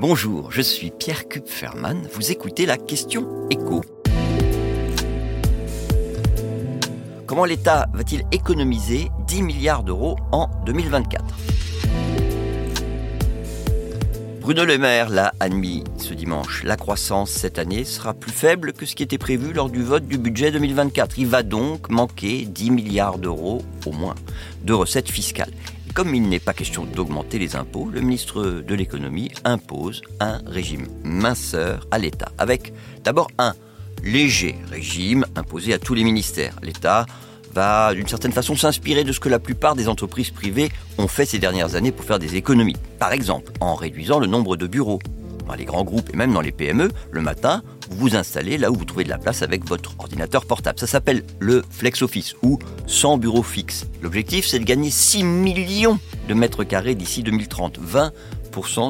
Bonjour, je suis Pierre Kupferman. Vous écoutez la question écho. Comment l'État va-t-il économiser 10 milliards d'euros en 2024 Bruno Le Maire l'a admis ce dimanche. La croissance cette année sera plus faible que ce qui était prévu lors du vote du budget 2024. Il va donc manquer 10 milliards d'euros au moins de recettes fiscales. Comme il n'est pas question d'augmenter les impôts, le ministre de l'économie impose un régime minceur à l'État, avec d'abord un léger régime imposé à tous les ministères. L'État va d'une certaine façon s'inspirer de ce que la plupart des entreprises privées ont fait ces dernières années pour faire des économies. Par exemple, en réduisant le nombre de bureaux. Dans les grands groupes et même dans les PME, le matin, vous installez là où vous trouvez de la place avec votre ordinateur portable. Ça s'appelle le flex office ou sans bureau fixe. L'objectif, c'est de gagner 6 millions de mètres carrés d'ici 2030. 20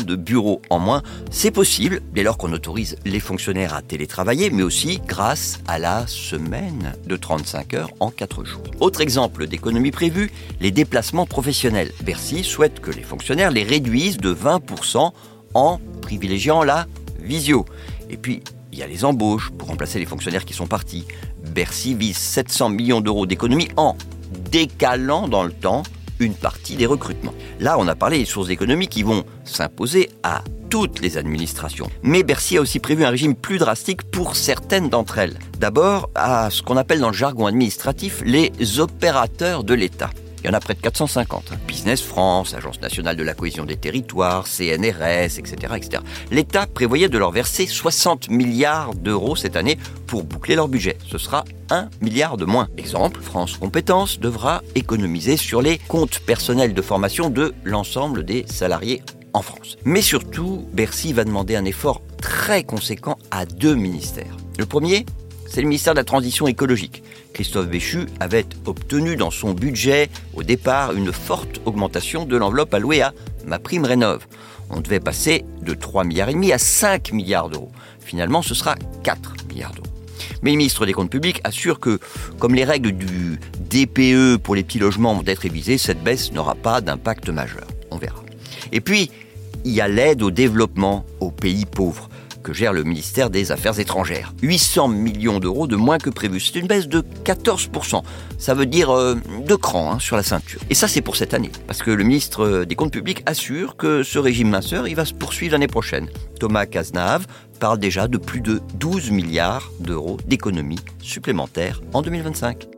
de bureaux en moins. C'est possible dès lors qu'on autorise les fonctionnaires à télétravailler, mais aussi grâce à la semaine de 35 heures en 4 jours. Autre exemple d'économie prévue, les déplacements professionnels. Bercy souhaite que les fonctionnaires les réduisent de 20% en privilégiant la visio. Et puis, il y a les embauches pour remplacer les fonctionnaires qui sont partis. Bercy vise 700 millions d'euros d'économie en décalant dans le temps une partie des recrutements. Là, on a parlé des sources d'économie qui vont s'imposer à toutes les administrations. Mais Bercy a aussi prévu un régime plus drastique pour certaines d'entre elles. D'abord, à ce qu'on appelle dans le jargon administratif les opérateurs de l'État. Il y en a près de 450. Business France, Agence nationale de la cohésion des territoires, CNRS, etc. etc. L'État prévoyait de leur verser 60 milliards d'euros cette année pour boucler leur budget. Ce sera 1 milliard de moins. Exemple, France Compétences devra économiser sur les comptes personnels de formation de l'ensemble des salariés en France. Mais surtout, Bercy va demander un effort très conséquent à deux ministères. Le premier, c'est le ministère de la Transition écolique. Christophe Béchu avait obtenu dans son budget, au départ, une forte augmentation de l'enveloppe allouée à ma prime rénove. On devait passer de 3 milliards à 5 milliards d'euros. Finalement, ce sera 4 milliards d'euros. Mais le ministre des Comptes publics assure que, comme les règles du DPE pour les petits logements vont être révisées, cette baisse n'aura pas d'impact majeur. On verra. Et puis, il y a l'aide au développement aux pays pauvres que gère le ministère des Affaires étrangères. 800 millions d'euros de moins que prévu. C'est une baisse de 14%. Ça veut dire euh, deux crans hein, sur la ceinture. Et ça, c'est pour cette année. Parce que le ministre des Comptes publics assure que ce régime minceur, il va se poursuivre l'année prochaine. Thomas Cazenave parle déjà de plus de 12 milliards d'euros d'économies supplémentaires en 2025.